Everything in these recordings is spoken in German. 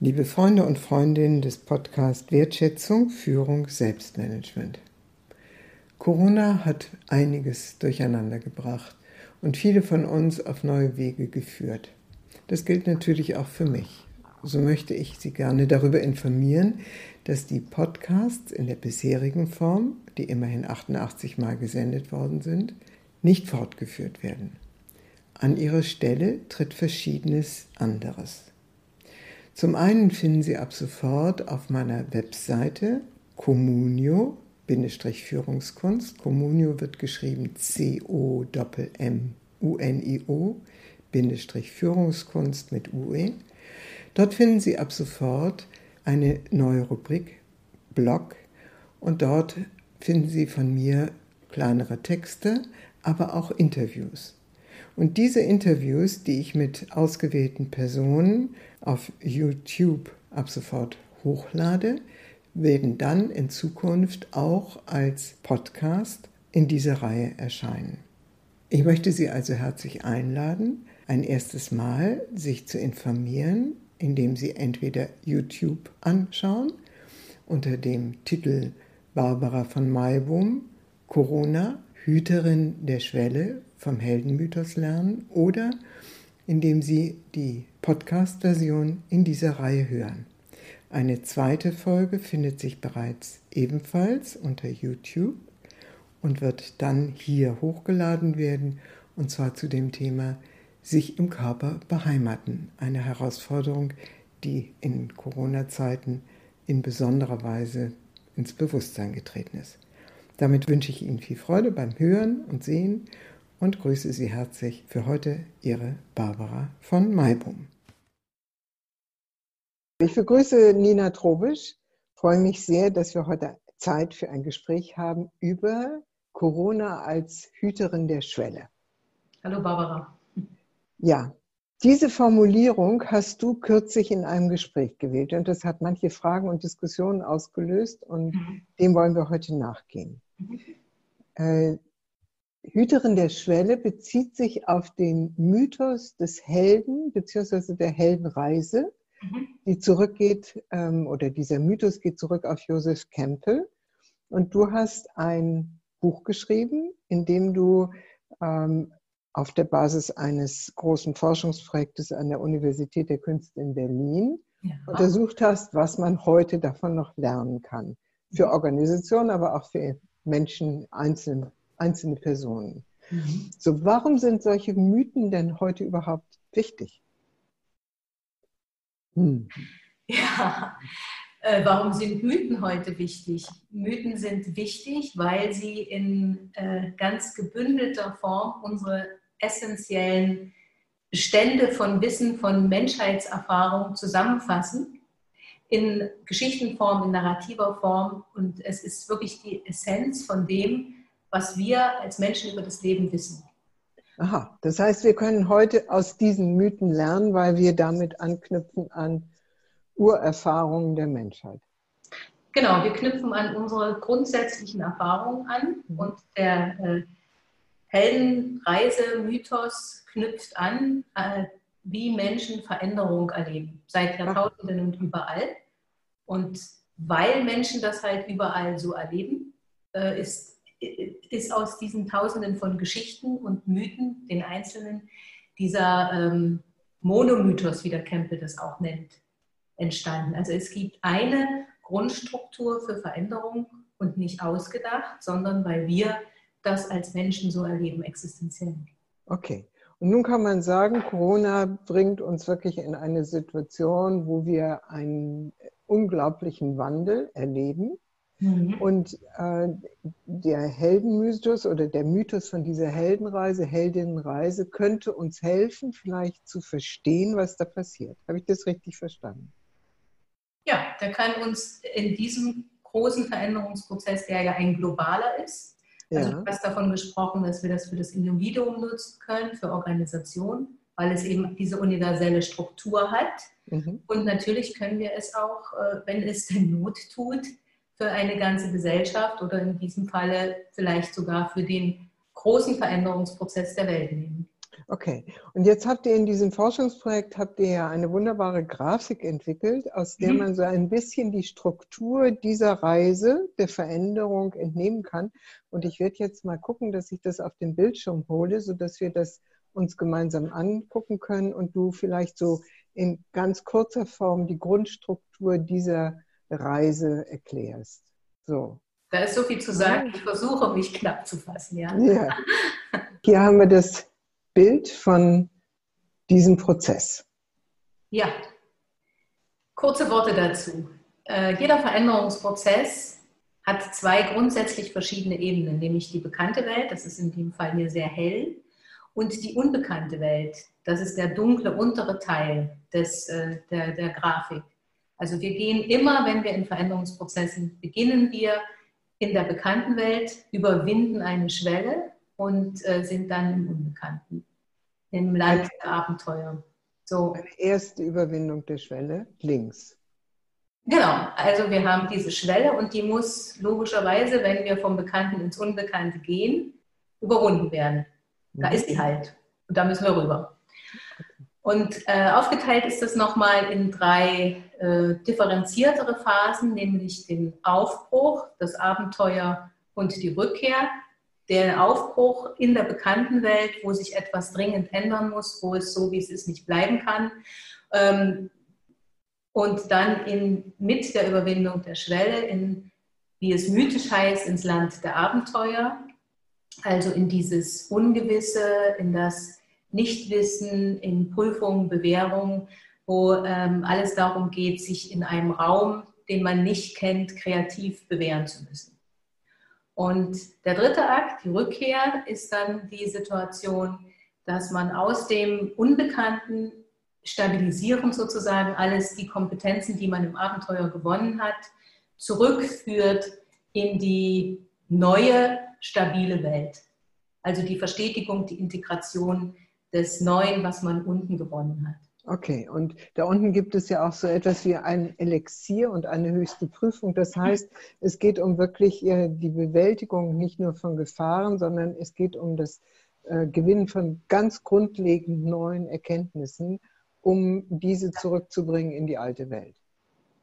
Liebe Freunde und Freundinnen des Podcasts Wertschätzung, Führung, Selbstmanagement. Corona hat einiges durcheinander gebracht und viele von uns auf neue Wege geführt. Das gilt natürlich auch für mich. So möchte ich Sie gerne darüber informieren, dass die Podcasts in der bisherigen Form, die immerhin 88 Mal gesendet worden sind, nicht fortgeführt werden. An ihre Stelle tritt verschiedenes anderes. Zum einen finden Sie ab sofort auf meiner Webseite Communio-Führungskunst. Communio wird geschrieben C-O-M-M-U-N-I-O Führungskunst mit UE. Dort finden Sie ab sofort eine neue Rubrik Blog und dort finden Sie von mir kleinere Texte, aber auch Interviews. Und diese Interviews, die ich mit ausgewählten Personen auf YouTube ab sofort hochlade, werden dann in Zukunft auch als Podcast in dieser Reihe erscheinen. Ich möchte Sie also herzlich einladen, ein erstes Mal sich zu informieren, indem Sie entweder YouTube anschauen unter dem Titel Barbara von Maibum Corona Hüterin der Schwelle vom Heldenmythos lernen oder indem Sie die Podcast-Version in dieser Reihe hören. Eine zweite Folge findet sich bereits ebenfalls unter YouTube und wird dann hier hochgeladen werden, und zwar zu dem Thema sich im Körper beheimaten. Eine Herausforderung, die in Corona-Zeiten in besonderer Weise ins Bewusstsein getreten ist. Damit wünsche ich Ihnen viel Freude beim Hören und Sehen und grüße Sie herzlich für heute Ihre Barbara von Maibum. Ich begrüße Nina Trobisch. Freue mich sehr, dass wir heute Zeit für ein Gespräch haben über Corona als Hüterin der Schwelle. Hallo Barbara. Ja, diese Formulierung hast du kürzlich in einem Gespräch gewählt und das hat manche Fragen und Diskussionen ausgelöst und mhm. dem wollen wir heute nachgehen. Mhm. Hüterin der Schwelle bezieht sich auf den Mythos des Helden bzw. der Heldenreise, mhm. die zurückgeht, ähm, oder dieser Mythos geht zurück auf Josef Campbell. Und du hast ein Buch geschrieben, in dem du ähm, auf der Basis eines großen Forschungsprojektes an der Universität der Künste in Berlin ja. untersucht hast, was man heute davon noch lernen kann. Für mhm. Organisationen, aber auch für Menschen, einzelne, einzelne Personen. Mhm. So, warum sind solche Mythen denn heute überhaupt wichtig? Hm. Ja, äh, warum sind Mythen heute wichtig? Mythen sind wichtig, weil sie in äh, ganz gebündelter Form unsere essentiellen Bestände von Wissen, von Menschheitserfahrung zusammenfassen in Geschichtenform, in narrativer Form. Und es ist wirklich die Essenz von dem, was wir als Menschen über das Leben wissen. Aha, das heißt, wir können heute aus diesen Mythen lernen, weil wir damit anknüpfen an Urerfahrungen der Menschheit. Genau, wir knüpfen an unsere grundsätzlichen Erfahrungen an mhm. und der äh, Heldenreise-Mythos knüpft an, äh, wie Menschen Veränderung erleben, seit Jahrtausenden und überall. Und weil Menschen das halt überall so erleben, äh, ist, ist aus diesen Tausenden von Geschichten und Mythen, den einzelnen, dieser ähm, Monomythos, wie der Campbell das auch nennt, entstanden. Also es gibt eine Grundstruktur für Veränderung und nicht ausgedacht, sondern weil wir das als Menschen so erleben, existenziell. Okay. Und nun kann man sagen, Corona bringt uns wirklich in eine Situation, wo wir einen unglaublichen Wandel erleben. Mhm. Und äh, der Heldenmythos oder der Mythos von dieser Heldenreise, Heldinnenreise, könnte uns helfen, vielleicht zu verstehen, was da passiert. Habe ich das richtig verstanden? Ja, der kann uns in diesem großen Veränderungsprozess, der ja ein globaler ist, also du hast davon gesprochen, dass wir das für das Individuum nutzen können, für Organisationen, weil es eben diese universelle Struktur hat. Mhm. Und natürlich können wir es auch, äh, wenn es denn Not tut, für eine ganze Gesellschaft oder in diesem Falle vielleicht sogar für den großen Veränderungsprozess der Welt nehmen. Okay, und jetzt habt ihr in diesem Forschungsprojekt habt ihr ja eine wunderbare Grafik entwickelt, aus der mhm. man so ein bisschen die Struktur dieser Reise der Veränderung entnehmen kann. Und ich werde jetzt mal gucken, dass ich das auf den Bildschirm hole, sodass wir das uns gemeinsam angucken können und du vielleicht so in ganz kurzer Form die Grundstruktur dieser Reise erklärst. So. Da ist so viel zu sagen. Ich versuche, mich knapp zu fassen. Ja. ja. Hier haben wir das Bild von diesem Prozess? Ja, kurze Worte dazu. Äh, jeder Veränderungsprozess hat zwei grundsätzlich verschiedene Ebenen, nämlich die bekannte Welt, das ist in dem Fall mir sehr hell, und die unbekannte Welt, das ist der dunkle untere Teil des, äh, der, der Grafik. Also wir gehen immer, wenn wir in Veränderungsprozessen beginnen, wir in der bekannten Welt, überwinden eine Schwelle und äh, sind dann im Unbekannten im Land der Abenteuer. So. Eine erste Überwindung der Schwelle links. Genau, also wir haben diese Schwelle und die muss logischerweise, wenn wir vom Bekannten ins Unbekannte gehen, überwunden werden. Da mhm. ist sie halt und da müssen wir rüber. Und äh, aufgeteilt ist das nochmal in drei äh, differenziertere Phasen, nämlich den Aufbruch, das Abenteuer und die Rückkehr der Aufbruch in der bekannten Welt, wo sich etwas dringend ändern muss, wo es so, wie es ist, nicht bleiben kann. Ähm, und dann in, mit der Überwindung der Schwelle in, wie es mythisch heißt, ins Land der Abenteuer, also in dieses Ungewisse, in das Nichtwissen, in Prüfungen, Bewährung, wo ähm, alles darum geht, sich in einem Raum, den man nicht kennt, kreativ bewähren zu müssen. Und der dritte Akt, die Rückkehr, ist dann die Situation, dass man aus dem Unbekannten stabilisieren sozusagen alles, die Kompetenzen, die man im Abenteuer gewonnen hat, zurückführt in die neue, stabile Welt. Also die Verstetigung, die Integration des Neuen, was man unten gewonnen hat. Okay, und da unten gibt es ja auch so etwas wie ein Elixier und eine höchste Prüfung. Das heißt, es geht um wirklich äh, die Bewältigung nicht nur von Gefahren, sondern es geht um das äh, Gewinnen von ganz grundlegend neuen Erkenntnissen, um diese zurückzubringen in die alte Welt.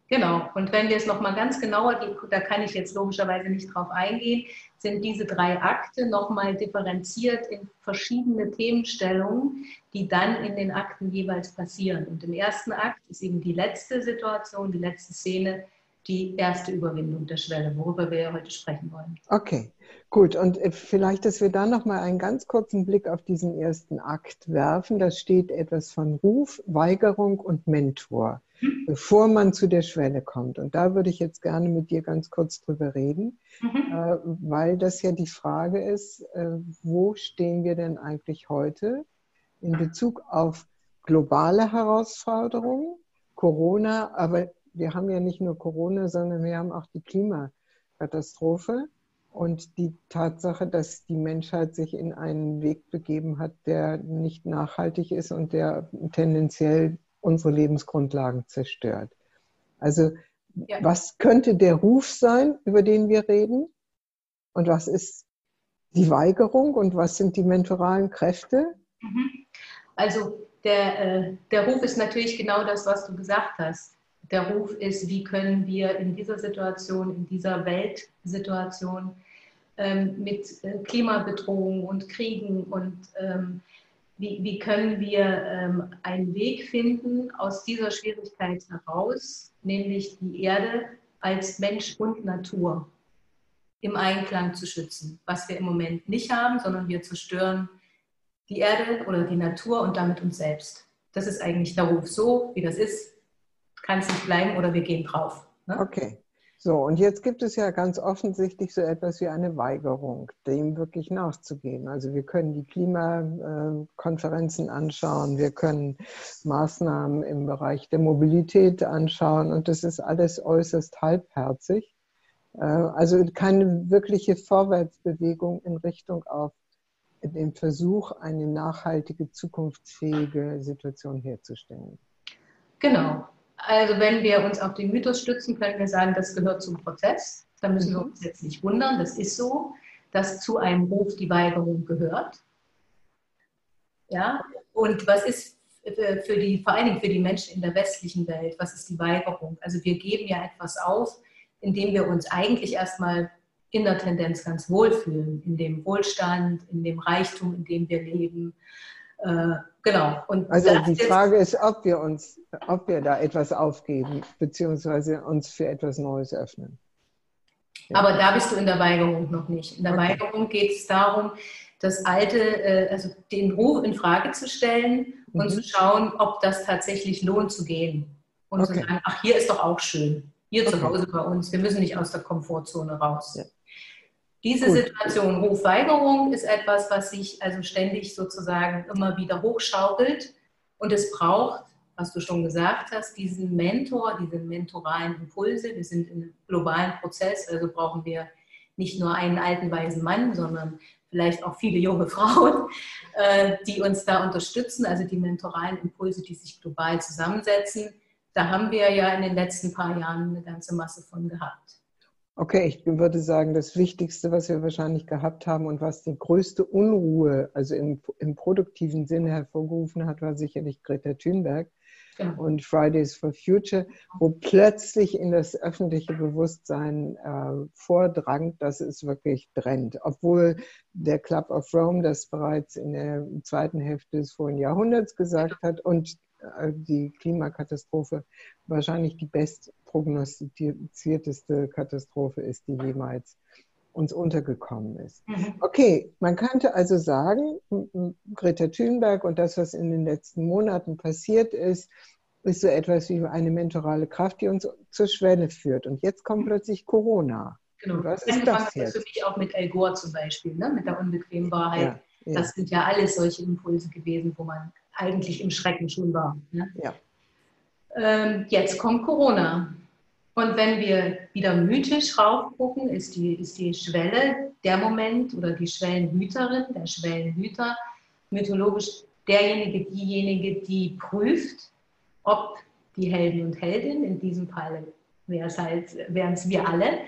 Genau, und wenn wir es nochmal ganz genauer, da kann ich jetzt logischerweise nicht drauf eingehen, sind diese drei Akte nochmal differenziert in verschiedene Themenstellungen, die dann in den Akten jeweils passieren. Und im ersten Akt ist eben die letzte Situation, die letzte Szene, die erste Überwindung der Schwelle, worüber wir ja heute sprechen wollen. Okay, gut. Und äh, vielleicht, dass wir da nochmal einen ganz kurzen Blick auf diesen ersten Akt werfen. Da steht etwas von Ruf, Weigerung und Mentor bevor man zu der Schwelle kommt. Und da würde ich jetzt gerne mit dir ganz kurz drüber reden, mhm. äh, weil das ja die Frage ist, äh, wo stehen wir denn eigentlich heute in Bezug auf globale Herausforderungen, Corona, aber wir haben ja nicht nur Corona, sondern wir haben auch die Klimakatastrophe und die Tatsache, dass die Menschheit sich in einen Weg begeben hat, der nicht nachhaltig ist und der tendenziell unsere Lebensgrundlagen zerstört. Also ja. was könnte der Ruf sein, über den wir reden? Und was ist die Weigerung und was sind die mentoralen Kräfte? Mhm. Also der, äh, der Ruf ist natürlich genau das, was du gesagt hast. Der Ruf ist, wie können wir in dieser Situation, in dieser Weltsituation ähm, mit äh, Klimabedrohung und Kriegen und ähm, wie, wie können wir ähm, einen Weg finden aus dieser Schwierigkeit heraus, nämlich die Erde als Mensch und Natur im Einklang zu schützen, was wir im Moment nicht haben, sondern wir zerstören die Erde oder die Natur und damit uns selbst. Das ist eigentlich der Ruf. So wie das ist, kann es nicht bleiben oder wir gehen drauf. Ne? Okay. So, und jetzt gibt es ja ganz offensichtlich so etwas wie eine Weigerung, dem wirklich nachzugehen. Also wir können die Klimakonferenzen anschauen, wir können Maßnahmen im Bereich der Mobilität anschauen und das ist alles äußerst halbherzig. Äh, also keine wirkliche Vorwärtsbewegung in Richtung auf den Versuch, eine nachhaltige, zukunftsfähige Situation herzustellen. Genau. Also wenn wir uns auf den Mythos stützen, können wir sagen, das gehört zum Prozess. Da müssen wir mhm. uns jetzt nicht wundern, das ist so, dass zu einem Ruf die Weigerung gehört. Ja? Und was ist für die, vor allen Dingen für die Menschen in der westlichen Welt, was ist die Weigerung? Also wir geben ja etwas auf, indem wir uns eigentlich erstmal in der Tendenz ganz wohlfühlen, in dem Wohlstand, in dem Reichtum, in dem wir leben. Äh, genau. Und also die Frage ist, ob wir uns, ob wir da etwas aufgeben, beziehungsweise uns für etwas Neues öffnen. Ja. Aber da bist du in der Weigerung noch nicht. In der okay. Weigerung geht es darum, das Alte, äh, also den Ruf in Frage zu stellen mhm. und zu schauen, ob das tatsächlich lohnt zu gehen. Und okay. zu sagen, ach, hier ist doch auch schön. Hier okay. zu Hause bei uns. Wir müssen nicht aus der Komfortzone raus. Ja. Diese Gut. Situation Rufweigerung ist etwas, was sich also ständig sozusagen immer wieder hochschaukelt. Und es braucht, was du schon gesagt hast, diesen Mentor, diese mentoralen Impulse. Wir sind in einem globalen Prozess, also brauchen wir nicht nur einen alten weisen Mann, sondern vielleicht auch viele junge Frauen, äh, die uns da unterstützen, also die mentoralen Impulse, die sich global zusammensetzen. Da haben wir ja in den letzten paar Jahren eine ganze Masse von gehabt. Okay, ich würde sagen, das Wichtigste, was wir wahrscheinlich gehabt haben und was die größte Unruhe, also im, im produktiven Sinne hervorgerufen hat, war sicherlich Greta Thunberg ja. und Fridays for Future, wo plötzlich in das öffentliche Bewusstsein äh, vordrang, dass es wirklich brennt. Obwohl der Club of Rome das bereits in der zweiten Hälfte des vorigen Jahrhunderts gesagt hat und die Klimakatastrophe wahrscheinlich die bestprognostizierteste Katastrophe ist, die jemals uns untergekommen ist. Mhm. Okay, man könnte also sagen, Greta Thunberg und das, was in den letzten Monaten passiert ist, ist so etwas wie eine mentorale Kraft, die uns zur Schwelle führt. Und jetzt kommt mhm. plötzlich Corona. Genau. Was ist das jetzt? für mich auch mit El Gore zum Beispiel, ne? mit der unbequemen Wahrheit. Ja, ja. Das sind ja alles solche Impulse gewesen, wo man eigentlich im Schrecken schon war. Ne? Ja. Ähm, jetzt kommt Corona. Und wenn wir wieder mythisch raufgucken, ist die, ist die Schwelle der Moment oder die Schwellenhüterin, der Schwellenhüter, mythologisch derjenige, diejenige, die prüft, ob die Helden und Heldin, in diesem Fall wären es halt, wir alle,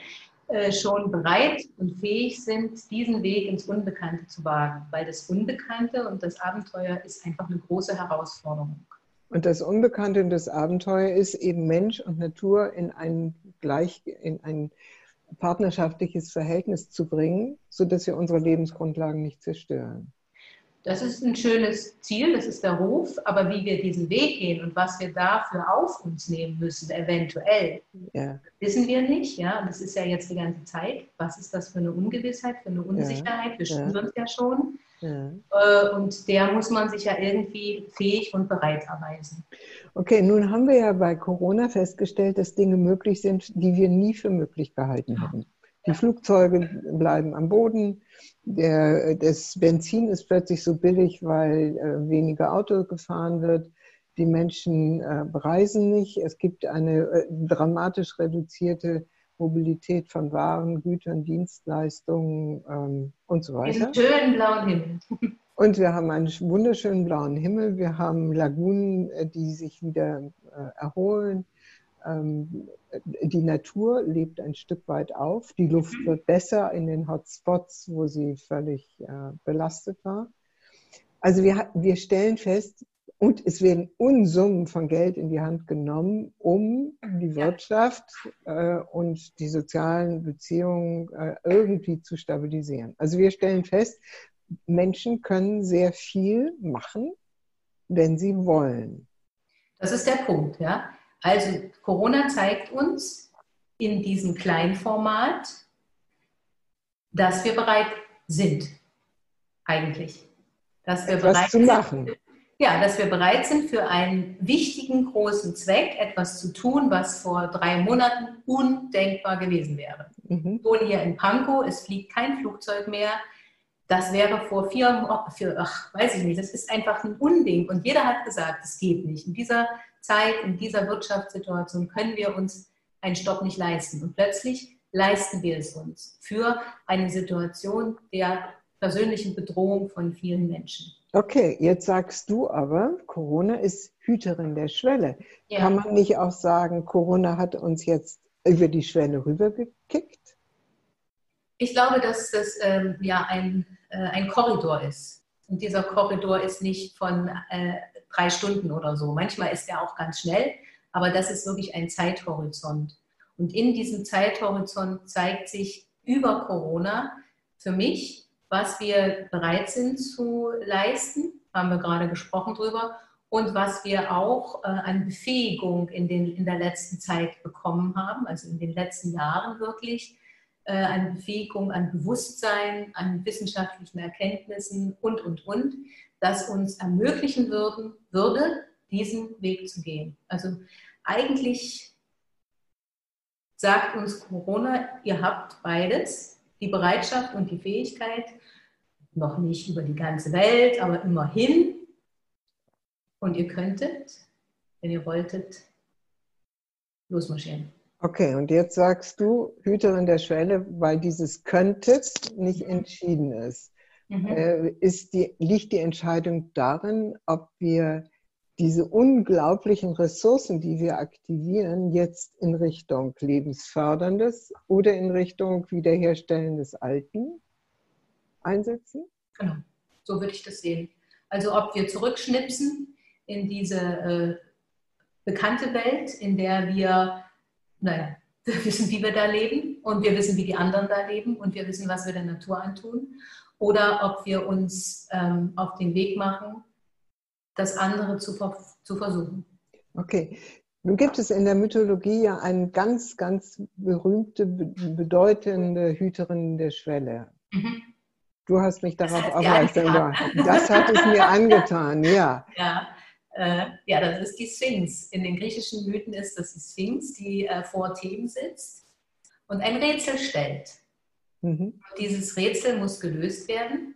schon bereit und fähig sind, diesen Weg ins Unbekannte zu wagen. Weil das Unbekannte und das Abenteuer ist einfach eine große Herausforderung. Und das Unbekannte und das Abenteuer ist eben Mensch und Natur in ein gleich, in ein partnerschaftliches Verhältnis zu bringen, sodass wir unsere Lebensgrundlagen nicht zerstören. Das ist ein schönes Ziel, das ist der Ruf, aber wie wir diesen Weg gehen und was wir dafür auf uns nehmen müssen, eventuell, ja. wissen wir nicht. Ja, das ist ja jetzt die ganze Zeit. Was ist das für eine Ungewissheit, für eine Unsicherheit? Wir spüren es ja schon. Ja. Äh, und der muss man sich ja irgendwie fähig und bereit erweisen. Okay, nun haben wir ja bei Corona festgestellt, dass Dinge möglich sind, die wir nie für möglich gehalten hätten. Die Flugzeuge bleiben am Boden. Der, das Benzin ist plötzlich so billig, weil äh, weniger Auto gefahren wird. Die Menschen äh, reisen nicht. Es gibt eine äh, dramatisch reduzierte Mobilität von Waren, Gütern, Dienstleistungen ähm, und so weiter. Einen schönen blauen Himmel. Und wir haben einen wunderschönen blauen Himmel. Wir haben Lagunen, äh, die sich wieder äh, erholen. Ähm, die Natur lebt ein Stück weit auf. Die Luft mhm. wird besser in den Hotspots, wo sie völlig äh, belastet war. Also wir, wir stellen fest, und es werden Unsummen von Geld in die Hand genommen, um die Wirtschaft äh, und die sozialen Beziehungen äh, irgendwie zu stabilisieren. Also wir stellen fest, Menschen können sehr viel machen, wenn sie wollen. Das ist der Punkt, ja. Also Corona zeigt uns in diesem Kleinformat, dass wir bereit sind, eigentlich. Dass wir Etwas bereit zu machen. Sind, ja, dass wir bereit sind, für einen wichtigen, großen Zweck etwas zu tun, was vor drei Monaten undenkbar gewesen wäre. Mhm. Wohne hier in Pankow, es fliegt kein Flugzeug mehr. Das wäre vor vier, für, ach, weiß ich nicht, das ist einfach ein Unding. Und jeder hat gesagt, es geht nicht. In dieser Zeit, in dieser Wirtschaftssituation können wir uns einen Stopp nicht leisten. Und plötzlich leisten wir es uns für eine Situation der persönlichen Bedrohung von vielen Menschen. Okay, jetzt sagst du aber, Corona ist Hüterin der Schwelle. Ja. Kann man nicht auch sagen, Corona hat uns jetzt über die Schwelle rübergekickt? Ich glaube, dass das ähm, ja ein, äh, ein Korridor ist. Und dieser Korridor ist nicht von äh, drei Stunden oder so. Manchmal ist er auch ganz schnell, aber das ist wirklich ein Zeithorizont. Und in diesem Zeithorizont zeigt sich über Corona für mich, was wir bereit sind zu leisten, haben wir gerade gesprochen drüber, und was wir auch äh, an Befähigung in, den, in der letzten Zeit bekommen haben, also in den letzten Jahren wirklich, äh, an Befähigung, an Bewusstsein, an wissenschaftlichen Erkenntnissen und, und, und, das uns ermöglichen würden, würde, diesen Weg zu gehen. Also eigentlich sagt uns Corona, ihr habt beides, die Bereitschaft und die Fähigkeit, noch nicht über die ganze Welt, aber immerhin. Und ihr könntet, wenn ihr wolltet, losmarschieren. Okay, und jetzt sagst du, Hüterin der Schwelle, weil dieses könntet nicht entschieden ist. Mhm. Äh, ist die, liegt die Entscheidung darin, ob wir diese unglaublichen Ressourcen, die wir aktivieren, jetzt in Richtung lebensförderndes oder in Richtung Wiederherstellen des Alten einsetzen? Genau, so würde ich das sehen. Also ob wir zurückschnipsen in diese äh, bekannte Welt, in der wir, naja, wir wissen, wie wir da leben und wir wissen, wie die anderen da leben und wir wissen, was wir der Natur antun. Oder ob wir uns ähm, auf den Weg machen, das andere zu, zu versuchen. Okay. Nun gibt es in der Mythologie ja eine ganz, ganz berühmte, bedeutende Hüterin der Schwelle. Mhm. Du hast mich darauf aufmerksam gemacht. Das hat es mir angetan, ja. Ja, äh, ja, das ist die Sphinx. In den griechischen Mythen ist das die Sphinx, die äh, vor Theben sitzt und ein Rätsel stellt. Mhm. Dieses Rätsel muss gelöst werden,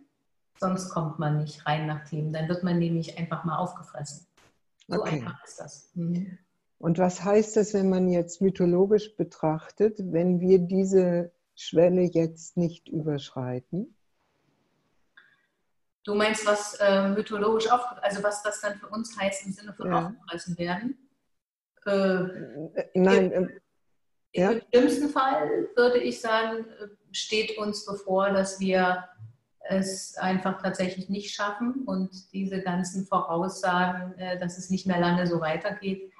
sonst kommt man nicht rein nach Themen. Dann wird man nämlich einfach mal aufgefressen. So okay. einfach ist das. Mhm. Und was heißt das, wenn man jetzt mythologisch betrachtet, wenn wir diese Schwelle jetzt nicht überschreiten? Du meinst, was äh, mythologisch auf, also was das dann für uns heißt im Sinne von ja. aufgefressen werden? Äh, Nein. Im, ja. Im schlimmsten Fall würde ich sagen, steht uns bevor, dass wir es einfach tatsächlich nicht schaffen und diese ganzen Voraussagen, äh, dass es nicht mehr lange so weitergeht,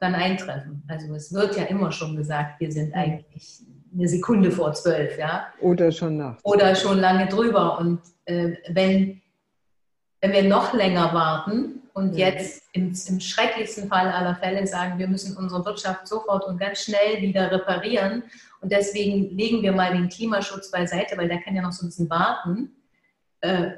dann eintreffen. Also es wird ja immer schon gesagt, wir sind eigentlich eine Sekunde vor zwölf, ja. Oder schon nach. Oder schon lange drüber. Und äh, wenn, wenn wir noch länger warten und ja. jetzt im, im schrecklichsten Fall aller Fälle sagen, wir müssen unsere Wirtschaft sofort und ganz schnell wieder reparieren und deswegen legen wir mal den Klimaschutz beiseite, weil der kann ja noch so ein bisschen warten, äh,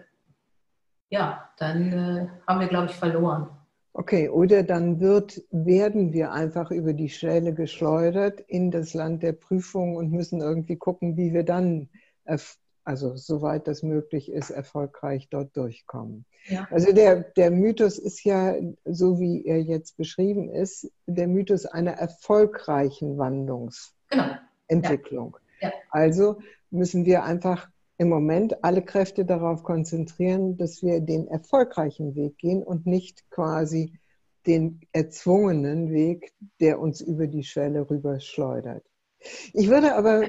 ja, dann äh, haben wir, glaube ich, verloren. Okay, oder dann wird, werden wir einfach über die Schwelle geschleudert in das Land der Prüfung und müssen irgendwie gucken, wie wir dann, also soweit das möglich ist, erfolgreich dort durchkommen. Ja. Also der, der Mythos ist ja, so wie er jetzt beschrieben ist, der Mythos einer erfolgreichen Wandlungsentwicklung. Genau. Ja. Ja. Also müssen wir einfach im Moment alle Kräfte darauf konzentrieren, dass wir den erfolgreichen Weg gehen und nicht quasi den erzwungenen Weg, der uns über die Schwelle rüber schleudert. Ich würde aber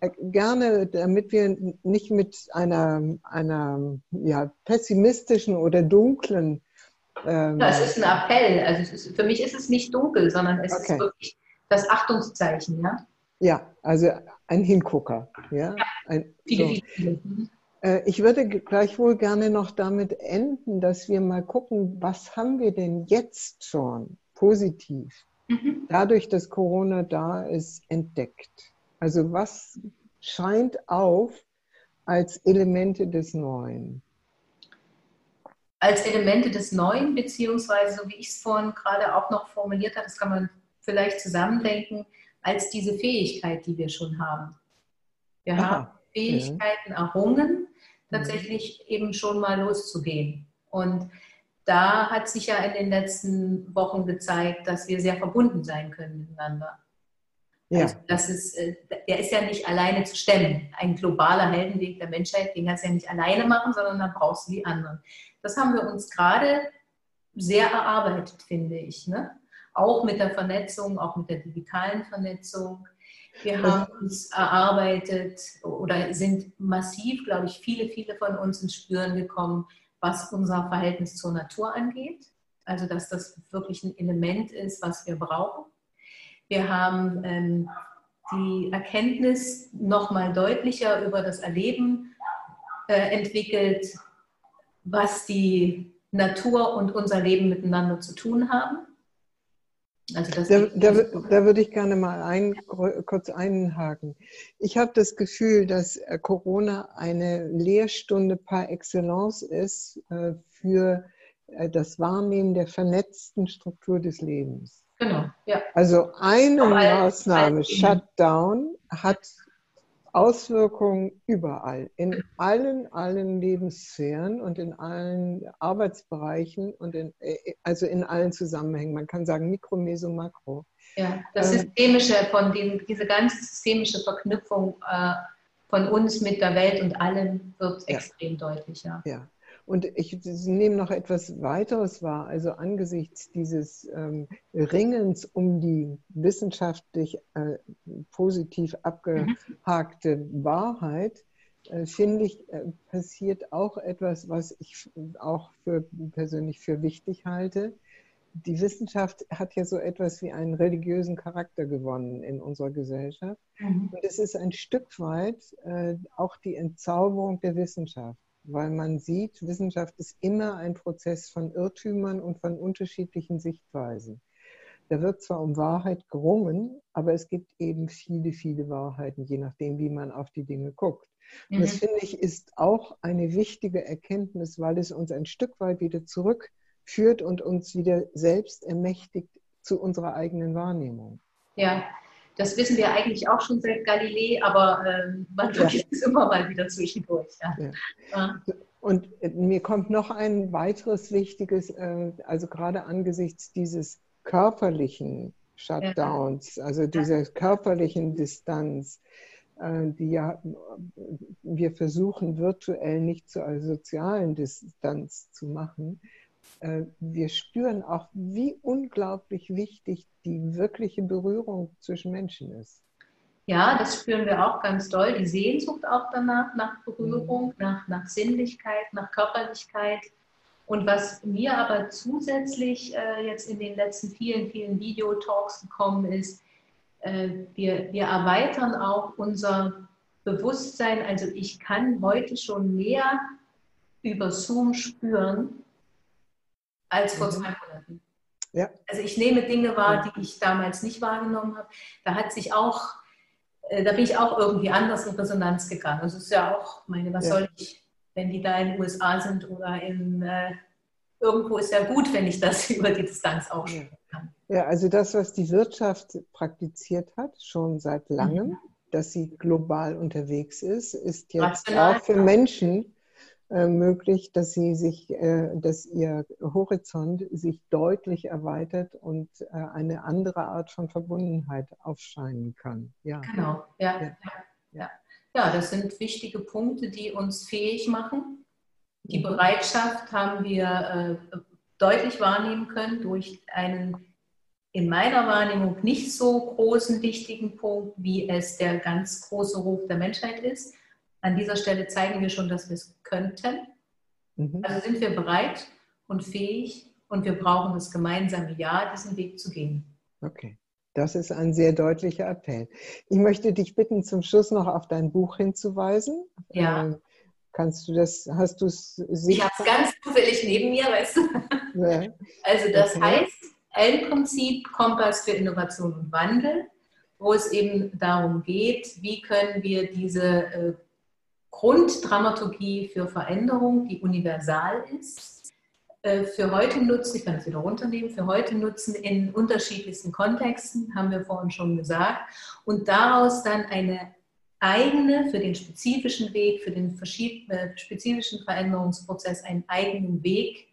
gerne, damit wir nicht mit einer, einer ja, pessimistischen oder dunklen. Ähm ja, es ist ein Appell. Also ist, für mich ist es nicht dunkel, sondern es okay. ist wirklich das Achtungszeichen. Ja? Ja, also ein Hingucker. Ja? Ein, viele, so. viele. Mhm. Äh, ich würde gleichwohl gerne noch damit enden, dass wir mal gucken, was haben wir denn jetzt schon positiv, mhm. dadurch, dass Corona da ist, entdeckt. Also was scheint auf als Elemente des Neuen? Als Elemente des Neuen, beziehungsweise, so wie ich es vorhin gerade auch noch formuliert habe, das kann man vielleicht zusammendenken, als diese Fähigkeit, die wir schon haben. Wir Aha. haben Fähigkeiten errungen, tatsächlich mhm. eben schon mal loszugehen. Und da hat sich ja in den letzten Wochen gezeigt, dass wir sehr verbunden sein können miteinander. Ja. Also das ist, äh, der ist ja nicht alleine zu stemmen. Ein globaler Heldenweg der Menschheit, den kannst du ja nicht alleine machen, sondern da brauchst du die anderen. Das haben wir uns gerade sehr erarbeitet, finde ich. Ne? auch mit der Vernetzung, auch mit der digitalen Vernetzung. Wir haben uns erarbeitet oder sind massiv, glaube ich, viele, viele von uns ins Spüren gekommen, was unser Verhältnis zur Natur angeht. Also dass das wirklich ein Element ist, was wir brauchen. Wir haben ähm, die Erkenntnis nochmal deutlicher über das Erleben äh, entwickelt, was die Natur und unser Leben miteinander zu tun haben. Also da, da, da, würde ich gerne mal ein, kurz einhaken. Ich habe das Gefühl, dass äh, Corona eine Lehrstunde par excellence ist äh, für äh, das Wahrnehmen der vernetzten Struktur des Lebens. Genau, ja. Also eine Maßnahme, Shutdown, hat Auswirkungen überall, in allen, allen Lebenssphären und in allen Arbeitsbereichen und in, äh, also in allen Zusammenhängen. Man kann sagen Mikro, Meso, Makro. Ja, das ähm, Systemische, von den, diese ganze systemische Verknüpfung äh, von uns mit der Welt und allem wird ja. extrem deutlich. Ja. ja. Und ich nehme noch etwas weiteres wahr. Also angesichts dieses ähm, Ringens um die wissenschaftlich äh, positiv abgehakte mhm. Wahrheit, äh, finde ich, äh, passiert auch etwas, was ich auch für, persönlich für wichtig halte. Die Wissenschaft hat ja so etwas wie einen religiösen Charakter gewonnen in unserer Gesellschaft. Mhm. Und es ist ein Stück weit äh, auch die Entzauberung der Wissenschaft weil man sieht, Wissenschaft ist immer ein Prozess von Irrtümern und von unterschiedlichen Sichtweisen. Da wird zwar um Wahrheit gerungen, aber es gibt eben viele, viele Wahrheiten, je nachdem, wie man auf die Dinge guckt. Und mhm. das finde ich ist auch eine wichtige Erkenntnis, weil es uns ein Stück weit wieder zurückführt und uns wieder selbst ermächtigt zu unserer eigenen Wahrnehmung. Ja, das wissen wir eigentlich auch schon seit Galilei, aber äh, man vergisst ja. es immer mal wieder zwischendurch. Ja. Ja. Und äh, mir kommt noch ein weiteres wichtiges, äh, also gerade angesichts dieses körperlichen Shutdowns, also dieser körperlichen Distanz, äh, die ja wir versuchen virtuell nicht zu einer sozialen Distanz zu machen, äh, wir spüren auch, wie unglaublich wichtig die wirkliche Berührung zwischen Menschen ist. Ja, das spüren wir auch ganz doll. Die Sehnsucht auch danach, nach Berührung, mhm. nach, nach Sinnlichkeit, nach Körperlichkeit. Und was mir aber zusätzlich äh, jetzt in den letzten vielen, vielen Videotalks gekommen ist, äh, wir, wir erweitern auch unser Bewusstsein. Also ich kann heute schon mehr über Zoom spüren, als vor mhm. zwei Monaten. Ja. Also ich nehme Dinge wahr, die ich damals nicht wahrgenommen habe. Da hat sich auch, äh, da bin ich auch irgendwie anders in Resonanz gegangen. Also es ist ja auch, meine, was ja. soll ich, wenn die da in den USA sind oder in äh, irgendwo ist ja gut, wenn ich das über die Distanz auch kann. Ja, also das, was die Wirtschaft praktiziert hat, schon seit langem, mhm. dass sie global unterwegs ist, ist jetzt Rational. auch für Menschen möglich, dass sie sich, äh, dass ihr Horizont sich deutlich erweitert und äh, eine andere Art von Verbundenheit aufscheinen kann. Ja. Genau, ja. Ja. ja. ja das sind wichtige Punkte, die uns fähig machen. Die mhm. Bereitschaft haben wir deutlich wahrnehmen können durch einen in meiner Wahrnehmung nicht so großen, wichtigen Punkt, wie es der ganz große Ruf der Menschheit ist. An dieser Stelle zeigen wir schon, dass wir es könnten. Mhm. Also sind wir bereit und fähig und wir brauchen das gemeinsame Ja, diesen Weg zu gehen. Okay. Das ist ein sehr deutlicher Appell. Ich möchte dich bitten, zum Schluss noch auf dein Buch hinzuweisen. Ja. Ähm, kannst du das, hast du es Ich habe es ganz zufällig neben mir, weißt du. Ja. Also das okay. heißt, L-Prinzip, Kompass für Innovation und Wandel, wo es eben darum geht, wie können wir diese äh, Grunddramaturgie für Veränderung, die universal ist, äh, für heute nutzen, ich kann das wieder runternehmen, für heute nutzen in unterschiedlichsten Kontexten, haben wir vorhin schon gesagt, und daraus dann eine eigene, für den spezifischen Weg, für den äh, spezifischen Veränderungsprozess einen eigenen Weg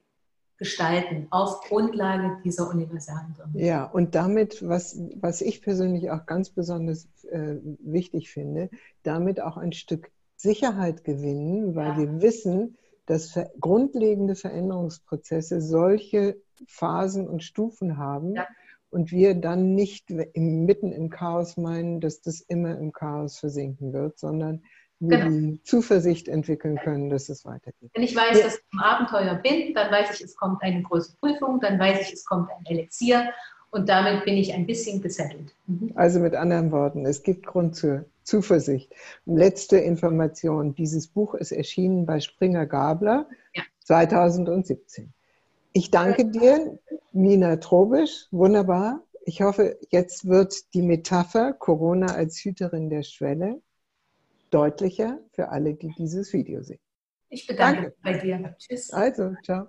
gestalten auf Grundlage dieser universalen Drin. Ja, und damit, was, was ich persönlich auch ganz besonders äh, wichtig finde, damit auch ein Stück Sicherheit gewinnen, weil ja. wir wissen, dass grundlegende Veränderungsprozesse solche Phasen und Stufen haben ja. und wir dann nicht mitten im Chaos meinen, dass das immer im Chaos versinken wird, sondern wo genau. die Zuversicht entwickeln können, dass es weitergeht. Wenn ich weiß, ja. dass ich im Abenteuer bin, dann weiß ich, es kommt eine große Prüfung, dann weiß ich, es kommt ein Elixier und damit bin ich ein bisschen gesettelt. Mhm. Also mit anderen Worten, es gibt Grund zur Zuversicht. letzte Information, dieses Buch ist erschienen bei Springer Gabler ja. 2017. Ich danke dir, Nina Trobisch, wunderbar. Ich hoffe, jetzt wird die Metapher Corona als Hüterin der Schwelle deutlicher für alle, die dieses Video sehen. Ich bedanke mich bei dir. Tschüss. Also, ciao.